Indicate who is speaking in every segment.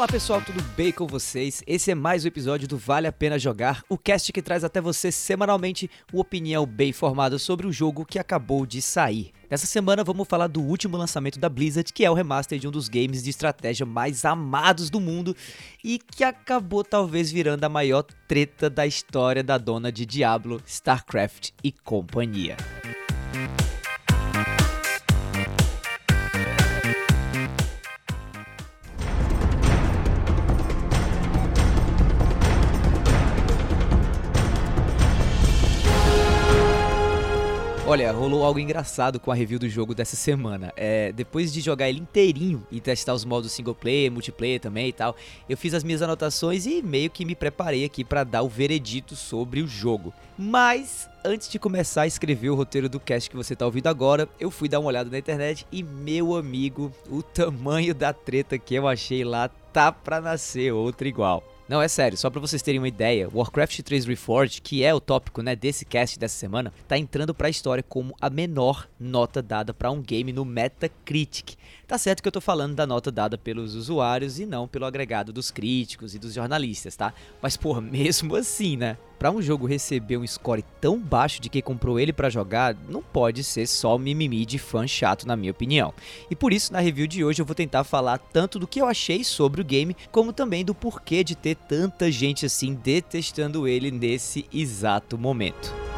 Speaker 1: Fala pessoal, tudo bem com vocês? Esse é mais um episódio do Vale a Pena Jogar, o cast que traz até você semanalmente uma opinião bem informada sobre o jogo que acabou de sair. Nessa semana vamos falar do último lançamento da Blizzard, que é o remaster de um dos games de estratégia mais amados do mundo e que acabou talvez virando a maior treta da história da dona de Diablo, StarCraft e companhia. Olha, rolou algo engraçado com a review do jogo dessa semana. É, depois de jogar ele inteirinho e testar os modos single player, multiplayer também e tal, eu fiz as minhas anotações e meio que me preparei aqui para dar o veredito sobre o jogo. Mas antes de começar a escrever o roteiro do cast que você tá ouvindo agora, eu fui dar uma olhada na internet e meu amigo, o tamanho da treta que eu achei lá tá pra nascer outra igual. Não, é sério, só para vocês terem uma ideia, Warcraft 3 Reforged, que é o tópico, né, desse cast dessa semana, tá entrando para a história como a menor nota dada para um game no Metacritic. Tá certo que eu tô falando da nota dada pelos usuários e não pelo agregado dos críticos e dos jornalistas, tá? Mas porra, mesmo assim, né? Para um jogo receber um score tão baixo de quem comprou ele para jogar, não pode ser só mimimi de fã chato, na minha opinião. E por isso, na review de hoje, eu vou tentar falar tanto do que eu achei sobre o game, como também do porquê de ter tanta gente assim detestando ele nesse exato momento.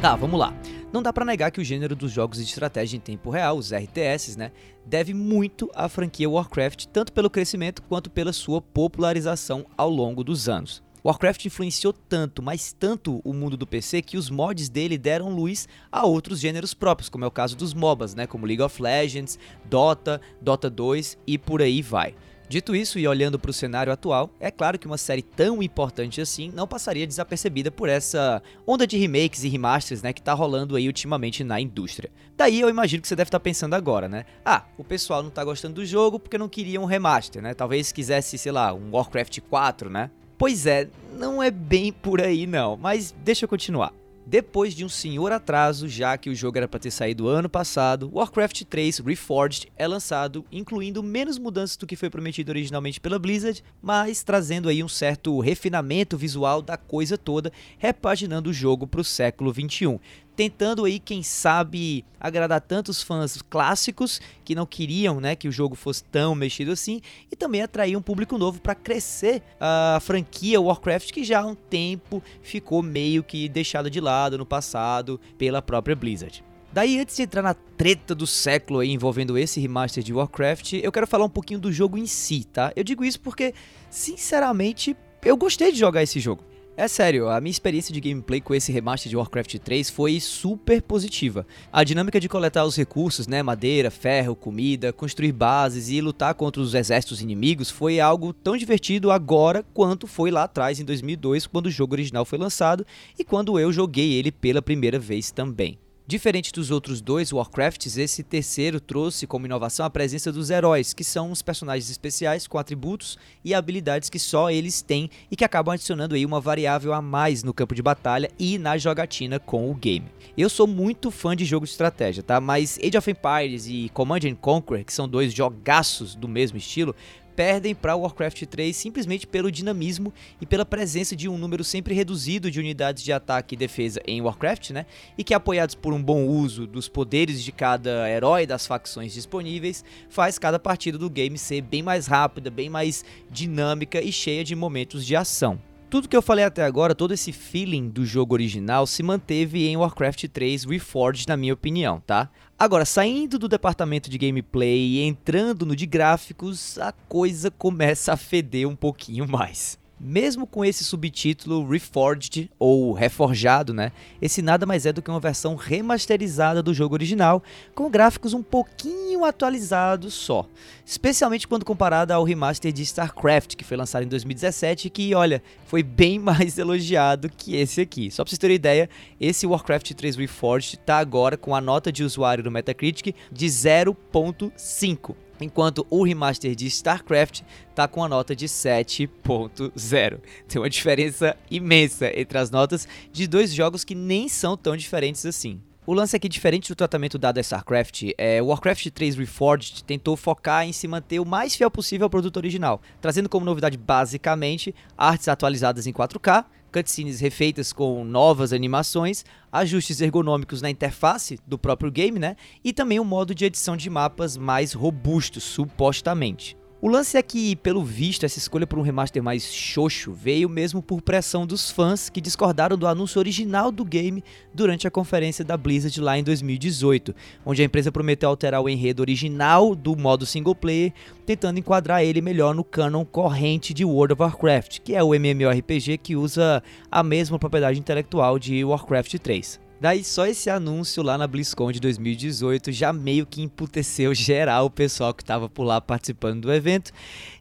Speaker 1: Tá, vamos lá. Não dá para negar que o gênero dos jogos de estratégia em tempo real, os RTS, né, deve muito à franquia Warcraft, tanto pelo crescimento quanto pela sua popularização ao longo dos anos. Warcraft influenciou tanto, mas tanto o mundo do PC que os mods dele deram luz a outros gêneros próprios, como é o caso dos MOBAs, né, como League of Legends, Dota, Dota 2 e por aí vai. Dito isso e olhando para o cenário atual, é claro que uma série tão importante assim não passaria desapercebida por essa onda de remakes e remasters né, que está rolando aí ultimamente na indústria. Daí eu imagino que você deve estar tá pensando agora, né? Ah, o pessoal não está gostando do jogo porque não queria um remaster, né? Talvez quisesse, sei lá, um Warcraft 4, né? Pois é, não é bem por aí não, mas deixa eu continuar. Depois de um senhor atraso, já que o jogo era para ter saído ano passado, Warcraft 3 Reforged é lançado, incluindo menos mudanças do que foi prometido originalmente pela Blizzard, mas trazendo aí um certo refinamento visual da coisa toda, repaginando o jogo para o século 21 tentando aí, quem sabe, agradar tantos fãs clássicos que não queriam, né, que o jogo fosse tão mexido assim, e também atrair um público novo para crescer a franquia Warcraft que já há um tempo ficou meio que deixada de lado no passado pela própria Blizzard. Daí, antes de entrar na treta do século aí envolvendo esse remaster de Warcraft, eu quero falar um pouquinho do jogo em si, tá? Eu digo isso porque, sinceramente, eu gostei de jogar esse jogo. É sério, a minha experiência de gameplay com esse remaster de Warcraft 3 foi super positiva. A dinâmica de coletar os recursos, né, madeira, ferro, comida, construir bases e lutar contra os exércitos inimigos foi algo tão divertido agora quanto foi lá atrás em 2002, quando o jogo original foi lançado e quando eu joguei ele pela primeira vez também. Diferente dos outros dois Warcrafts, esse terceiro trouxe como inovação a presença dos heróis, que são os personagens especiais com atributos e habilidades que só eles têm e que acabam adicionando aí uma variável a mais no campo de batalha e na jogatina com o game. Eu sou muito fã de jogo de estratégia, tá? Mas Age of Empires e Command Conquer, que são dois jogaços do mesmo estilo, perdem para Warcraft 3 simplesmente pelo dinamismo e pela presença de um número sempre reduzido de unidades de ataque e defesa em Warcraft, né? E que apoiados por um bom uso dos poderes de cada herói das facções disponíveis, faz cada partida do game ser bem mais rápida, bem mais dinâmica e cheia de momentos de ação. Tudo que eu falei até agora, todo esse feeling do jogo original se manteve em Warcraft 3 Reforged, na minha opinião, tá? Agora, saindo do departamento de gameplay e entrando no de gráficos, a coisa começa a feder um pouquinho mais. Mesmo com esse subtítulo Reforged ou Reforjado, né? Esse nada mais é do que uma versão remasterizada do jogo original, com gráficos um pouquinho atualizados só. Especialmente quando comparado ao remaster de StarCraft, que foi lançado em 2017 e que, olha, foi bem mais elogiado que esse aqui. Só pra vocês terem ideia, esse Warcraft 3 Reforged tá agora com a nota de usuário do Metacritic de 0.5 enquanto o remaster de StarCraft está com a nota de 7.0. Tem uma diferença imensa entre as notas de dois jogos que nem são tão diferentes assim. O lance aqui, diferente do tratamento dado a StarCraft, é, Warcraft 3 Reforged tentou focar em se manter o mais fiel possível ao produto original, trazendo como novidade basicamente artes atualizadas em 4K, cutscenes refeitas com novas animações, ajustes ergonômicos na interface do próprio game, né? E também um modo de edição de mapas mais robusto, supostamente. O lance é que, pelo visto, essa escolha por um remaster mais xoxo veio mesmo por pressão dos fãs que discordaram do anúncio original do game durante a conferência da Blizzard lá em 2018, onde a empresa prometeu alterar o enredo original do modo single player, tentando enquadrar ele melhor no canon corrente de World of Warcraft, que é o MMORPG que usa a mesma propriedade intelectual de Warcraft 3. Daí só esse anúncio lá na BlizzCon de 2018 já meio que emputeceu geral o pessoal que estava por lá participando do evento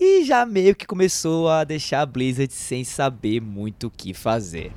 Speaker 1: e já meio que começou a deixar a Blizzard sem saber muito o que fazer.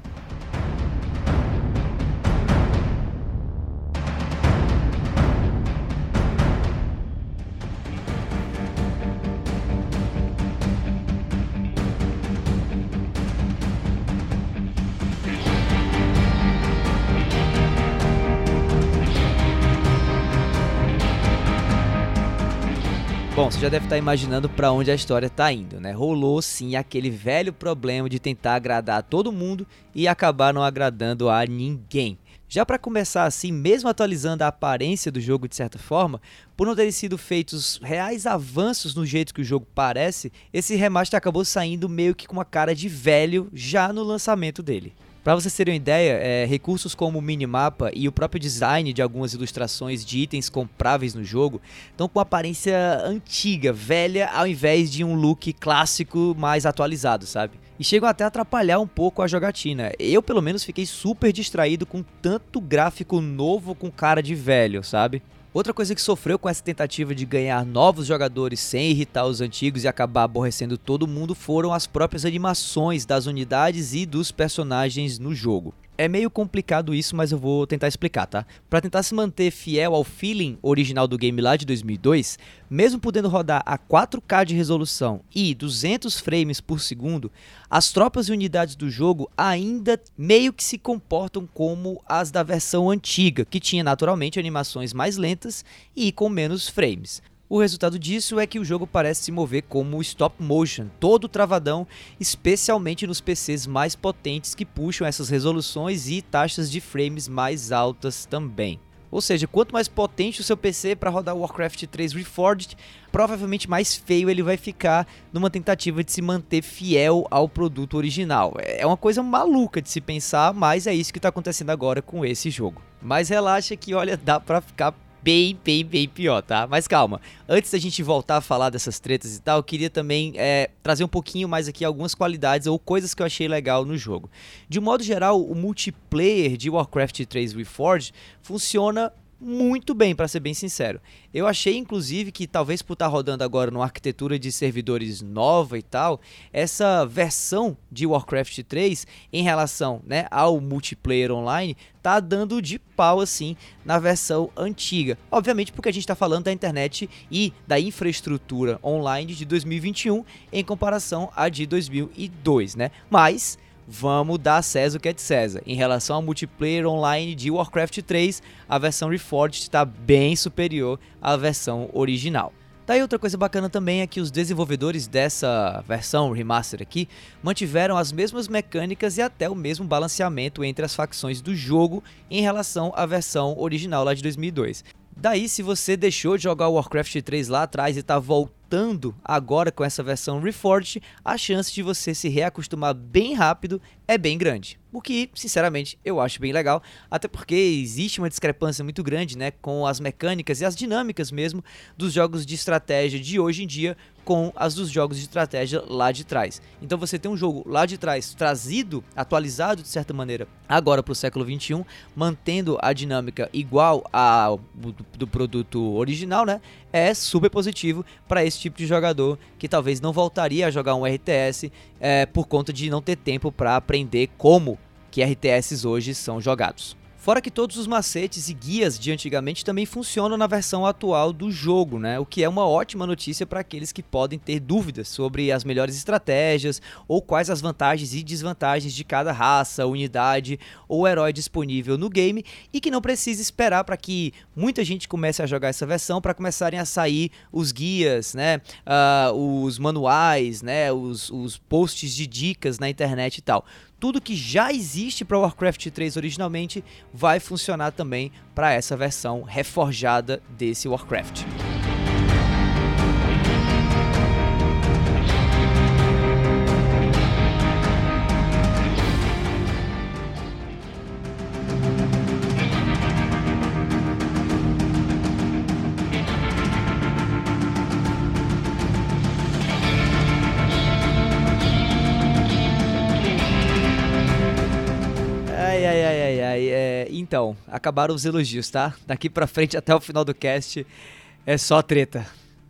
Speaker 1: Já deve estar imaginando para onde a história está indo, né? Rolou sim aquele velho problema de tentar agradar a todo mundo e acabar não agradando a ninguém. Já para começar assim, mesmo atualizando a aparência do jogo de certa forma, por não terem sido feitos reais avanços no jeito que o jogo parece, esse remaster acabou saindo meio que com uma cara de velho já no lançamento dele. Para vocês terem uma ideia, é, recursos como o minimapa e o próprio design de algumas ilustrações de itens compráveis no jogo estão com aparência antiga, velha, ao invés de um look clássico mais atualizado, sabe? E chegam até a atrapalhar um pouco a jogatina. Eu, pelo menos, fiquei super distraído com tanto gráfico novo com cara de velho, sabe? Outra coisa que sofreu com essa tentativa de ganhar novos jogadores sem irritar os antigos e acabar aborrecendo todo mundo foram as próprias animações das unidades e dos personagens no jogo. É meio complicado isso, mas eu vou tentar explicar, tá? Para tentar se manter fiel ao feeling original do game lá de 2002, mesmo podendo rodar a 4K de resolução e 200 frames por segundo, as tropas e unidades do jogo ainda meio que se comportam como as da versão antiga, que tinha naturalmente animações mais lentas e com menos frames. O resultado disso é que o jogo parece se mover como stop motion, todo travadão, especialmente nos PCs mais potentes que puxam essas resoluções e taxas de frames mais altas também. Ou seja, quanto mais potente o seu PC para rodar Warcraft 3 Reforged, provavelmente mais feio ele vai ficar numa tentativa de se manter fiel ao produto original. É uma coisa maluca de se pensar, mas é isso que está acontecendo agora com esse jogo. Mas relaxa que, olha, dá para ficar bem, bem, bem pior, tá? Mas calma, antes da gente voltar a falar dessas tretas e tal, eu queria também é, trazer um pouquinho mais aqui algumas qualidades ou coisas que eu achei legal no jogo. De modo geral, o multiplayer de Warcraft 3 Reforged funciona muito bem, para ser bem sincero. Eu achei, inclusive, que talvez por estar tá rodando agora numa arquitetura de servidores nova e tal, essa versão de Warcraft 3 em relação né, ao multiplayer online tá dando de pau assim na versão antiga. Obviamente porque a gente está falando da internet e da infraestrutura online de 2021 em comparação à de 2002, né? Mas vamos dar César o que é de César. Em relação ao multiplayer online de Warcraft 3, a versão Reforged está bem superior à versão original. Daí outra coisa bacana também é que os desenvolvedores dessa versão remaster aqui mantiveram as mesmas mecânicas e até o mesmo balanceamento entre as facções do jogo em relação à versão original lá de 2002. Daí, se você deixou de jogar Warcraft 3 lá atrás e está voltando agora com essa versão Reforged, a chance de você se reacostumar bem rápido é bem grande. O que, sinceramente, eu acho bem legal, até porque existe uma discrepância muito grande né, com as mecânicas e as dinâmicas mesmo dos jogos de estratégia de hoje em dia com as dos jogos de estratégia lá de trás. Então você tem um jogo lá de trás trazido, atualizado de certa maneira, agora para o século 21, mantendo a dinâmica igual ao do produto original, né? É super positivo para esse tipo de jogador que talvez não voltaria a jogar um RTS é, por conta de não ter tempo para aprender como que RTS hoje são jogados. Fora que todos os macetes e guias de antigamente também funcionam na versão atual do jogo, né? O que é uma ótima notícia para aqueles que podem ter dúvidas sobre as melhores estratégias ou quais as vantagens e desvantagens de cada raça, unidade ou herói disponível no game e que não precisa esperar para que muita gente comece a jogar essa versão para começarem a sair os guias, né? Uh, os manuais, né? Os, os posts de dicas na internet e tal tudo que já existe para Warcraft 3 originalmente vai funcionar também para essa versão reforjada desse Warcraft. Então, acabaram os elogios, tá? Daqui pra frente até o final do cast é só treta.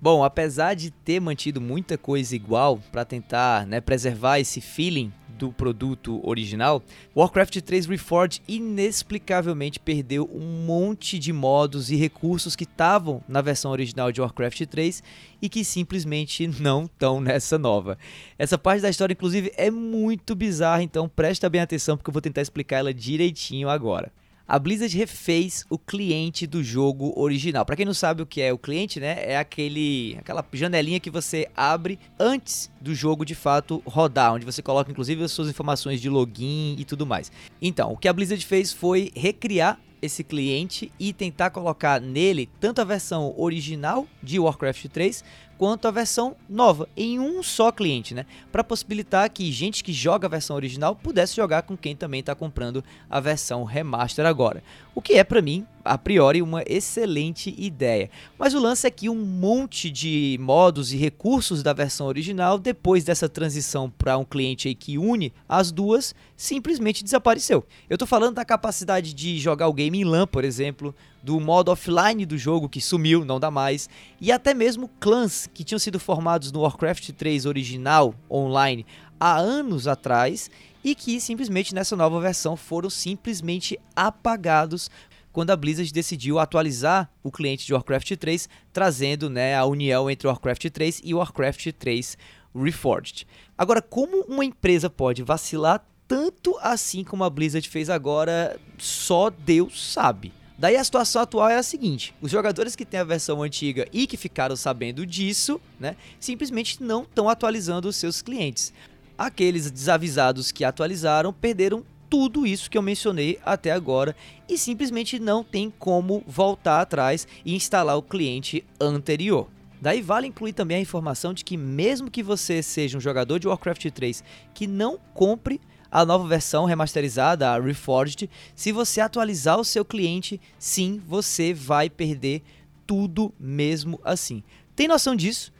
Speaker 1: Bom, apesar de ter mantido muita coisa igual para tentar né, preservar esse feeling do produto original, Warcraft 3 Reforged inexplicavelmente perdeu um monte de modos e recursos que estavam na versão original de Warcraft 3 e que simplesmente não estão nessa nova. Essa parte da história, inclusive, é muito bizarra, então presta bem atenção porque eu vou tentar explicar ela direitinho agora a Blizzard refez o cliente do jogo original. Para quem não sabe o que é o cliente, né, é aquele aquela janelinha que você abre antes do jogo de fato rodar, onde você coloca inclusive as suas informações de login e tudo mais. Então, o que a Blizzard fez foi recriar esse cliente e tentar colocar nele tanto a versão original de Warcraft 3 quanto a versão nova em um só cliente, né? Para possibilitar que gente que joga a versão original pudesse jogar com quem também está comprando a versão remaster agora. O que é para mim, a priori, uma excelente ideia. Mas o lance é que um monte de modos e recursos da versão original, depois dessa transição para um cliente aí que une as duas, simplesmente desapareceu. Eu estou falando da capacidade de jogar o game em LAN, por exemplo, do modo offline do jogo que sumiu, não dá mais, e até mesmo clãs que tinham sido formados no Warcraft 3 original online há anos atrás e que simplesmente nessa nova versão foram simplesmente apagados quando a Blizzard decidiu atualizar o cliente de Warcraft 3, trazendo né, a união entre Warcraft 3 e Warcraft 3 Reforged. Agora, como uma empresa pode vacilar tanto assim como a Blizzard fez agora, só Deus sabe. Daí a situação atual é a seguinte: os jogadores que têm a versão antiga e que ficaram sabendo disso, né, simplesmente não estão atualizando os seus clientes. Aqueles desavisados que atualizaram perderam tudo isso que eu mencionei até agora e simplesmente não tem como voltar atrás e instalar o cliente anterior. Daí vale incluir também a informação de que mesmo que você seja um jogador de Warcraft 3 que não compre a nova versão remasterizada, a Reforged, se você atualizar o seu cliente, sim, você vai perder tudo mesmo assim. Tem noção disso?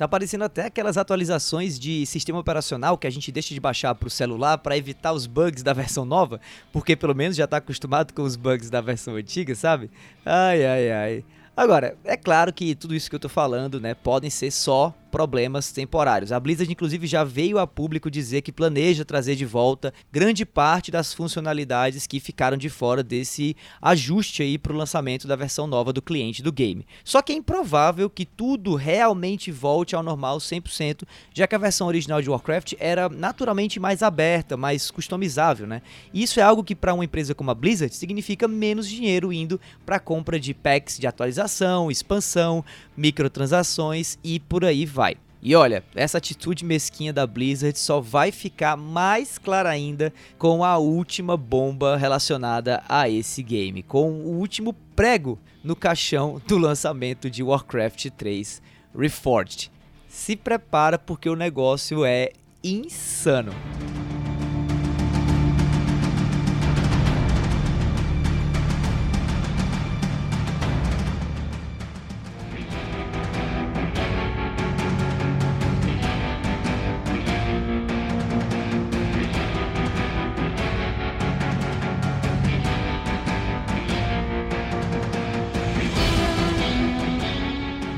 Speaker 1: Tá aparecendo até aquelas atualizações de sistema operacional que a gente deixa de baixar para o celular para evitar os bugs da versão nova, porque pelo menos já está acostumado com os bugs da versão antiga, sabe? Ai, ai, ai. Agora, é claro que tudo isso que eu estou falando, né, podem ser só problemas temporários. A Blizzard, inclusive, já veio a público dizer que planeja trazer de volta grande parte das funcionalidades que ficaram de fora desse ajuste aí para o lançamento da versão nova do cliente do game. Só que é improvável que tudo realmente volte ao normal 100%, já que a versão original de Warcraft era naturalmente mais aberta, mais customizável, né? Isso é algo que para uma empresa como a Blizzard significa menos dinheiro indo para compra de packs de atualização, expansão, microtransações e por aí vai. E olha, essa atitude mesquinha da Blizzard só vai ficar mais clara ainda com a última bomba relacionada a esse game, com o último prego no caixão do lançamento de Warcraft 3 Reforged. Se prepara porque o negócio é insano.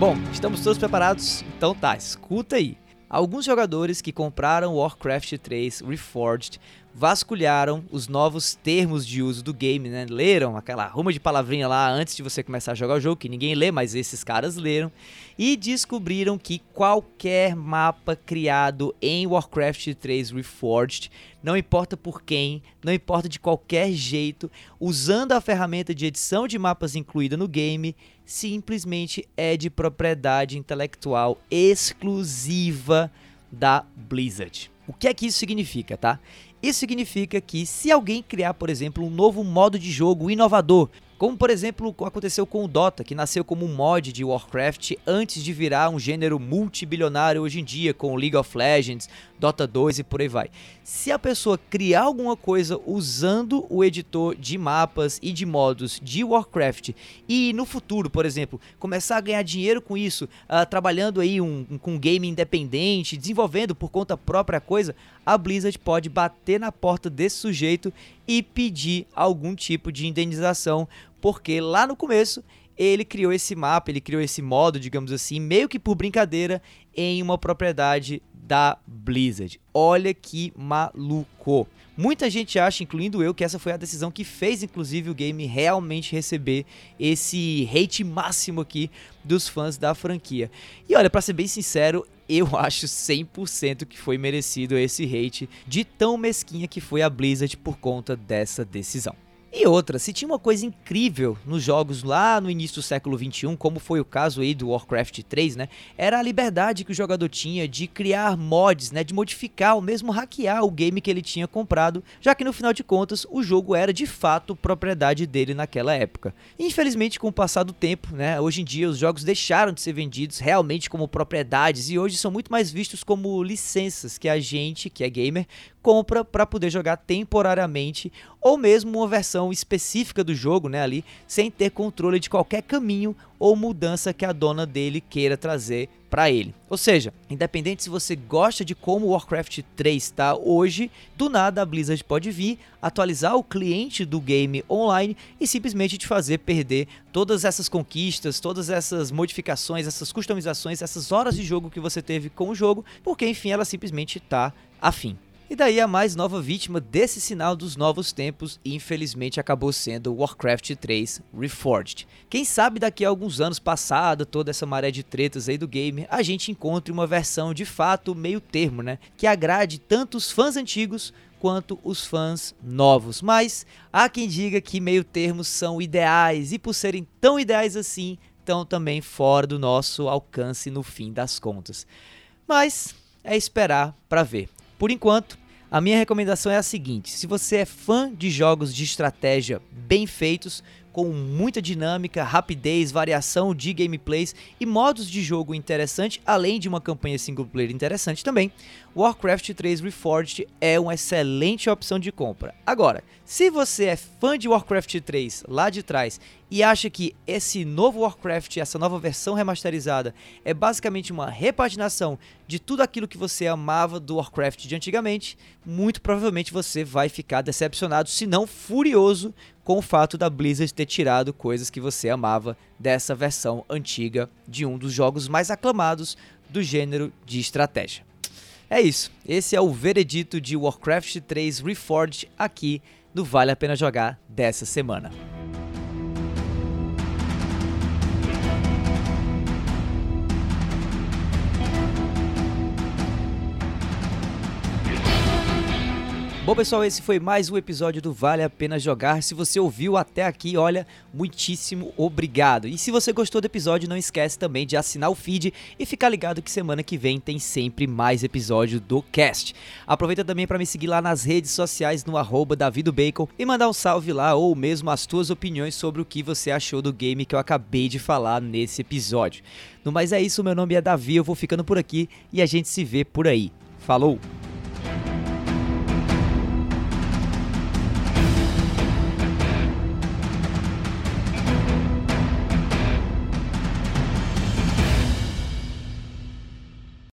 Speaker 1: Bom, estamos todos preparados? Então tá, escuta aí. Alguns jogadores que compraram Warcraft 3 Reforged vasculharam os novos termos de uso do game, né? Leram aquela ruma de palavrinha lá antes de você começar a jogar o jogo, que ninguém lê, mas esses caras leram, e descobriram que qualquer mapa criado em Warcraft 3 Reforged, não importa por quem, não importa de qualquer jeito, usando a ferramenta de edição de mapas incluída no game, simplesmente é de propriedade intelectual exclusiva da Blizzard. O que é que isso significa, tá? Isso significa que se alguém criar, por exemplo, um novo modo de jogo inovador, como por exemplo aconteceu com o Dota, que nasceu como um mod de Warcraft antes de virar um gênero multibilionário hoje em dia, com League of Legends, Dota 2 e por aí vai. Se a pessoa criar alguma coisa usando o editor de mapas e de modos de Warcraft e no futuro, por exemplo, começar a ganhar dinheiro com isso, uh, trabalhando aí um, um, com um game independente, desenvolvendo por conta própria coisa, a Blizzard pode bater na porta desse sujeito e pedir algum tipo de indenização porque lá no começo ele criou esse mapa, ele criou esse modo, digamos assim, meio que por brincadeira, em uma propriedade da Blizzard. Olha que maluco. Muita gente acha, incluindo eu, que essa foi a decisão que fez, inclusive, o game realmente receber esse hate máximo aqui dos fãs da franquia. E olha, para ser bem sincero, eu acho 100% que foi merecido esse hate de tão mesquinha que foi a Blizzard por conta dessa decisão. E outra, se tinha uma coisa incrível nos jogos lá no início do século 21, como foi o caso aí do Warcraft 3, né? Era a liberdade que o jogador tinha de criar mods, né? De modificar ou mesmo hackear o game que ele tinha comprado, já que no final de contas o jogo era de fato propriedade dele naquela época. Infelizmente, com o passar do tempo, né? Hoje em dia os jogos deixaram de ser vendidos realmente como propriedades e hoje são muito mais vistos como licenças que a gente, que é gamer, compra para poder jogar temporariamente ou mesmo uma versão específica do jogo, né, ali, sem ter controle de qualquer caminho ou mudança que a dona dele queira trazer para ele. Ou seja, independente se você gosta de como Warcraft 3 está hoje, do nada a Blizzard pode vir, atualizar o cliente do game online e simplesmente te fazer perder todas essas conquistas, todas essas modificações, essas customizações, essas horas de jogo que você teve com o jogo, porque enfim ela simplesmente está afim. E daí a mais nova vítima desse sinal dos novos tempos, infelizmente acabou sendo Warcraft 3 Reforged. Quem sabe daqui a alguns anos passada, toda essa maré de tretas aí do game, a gente encontre uma versão de fato meio termo, né? Que agrade tanto os fãs antigos quanto os fãs novos. Mas há quem diga que meio termos são ideais e por serem tão ideais assim, estão também fora do nosso alcance no fim das contas. Mas é esperar para ver. Por enquanto, a minha recomendação é a seguinte: se você é fã de jogos de estratégia bem feitos, com muita dinâmica, rapidez, variação de gameplays e modos de jogo interessante, além de uma campanha single player interessante também, Warcraft 3 Reforged é uma excelente opção de compra. Agora, se você é fã de Warcraft 3 lá de trás e acha que esse novo Warcraft, essa nova versão remasterizada, é basicamente uma repaginação de tudo aquilo que você amava do Warcraft de antigamente, muito provavelmente você vai ficar decepcionado, se não furioso, com o fato da Blizzard ter tirado coisas que você amava dessa versão antiga de um dos jogos mais aclamados do gênero de estratégia. É isso, esse é o veredito de Warcraft 3 Reforged aqui no Vale a Pena Jogar dessa semana. Bom, pessoal, esse foi mais um episódio do Vale a Pena Jogar. Se você ouviu até aqui, olha, muitíssimo obrigado. E se você gostou do episódio, não esquece também de assinar o feed e ficar ligado que semana que vem tem sempre mais episódio do cast. Aproveita também para me seguir lá nas redes sociais no arroba Bacon e mandar um salve lá ou mesmo as tuas opiniões sobre o que você achou do game que eu acabei de falar nesse episódio. No mais é isso, meu nome é Davi, eu vou ficando por aqui e a gente se vê por aí. Falou!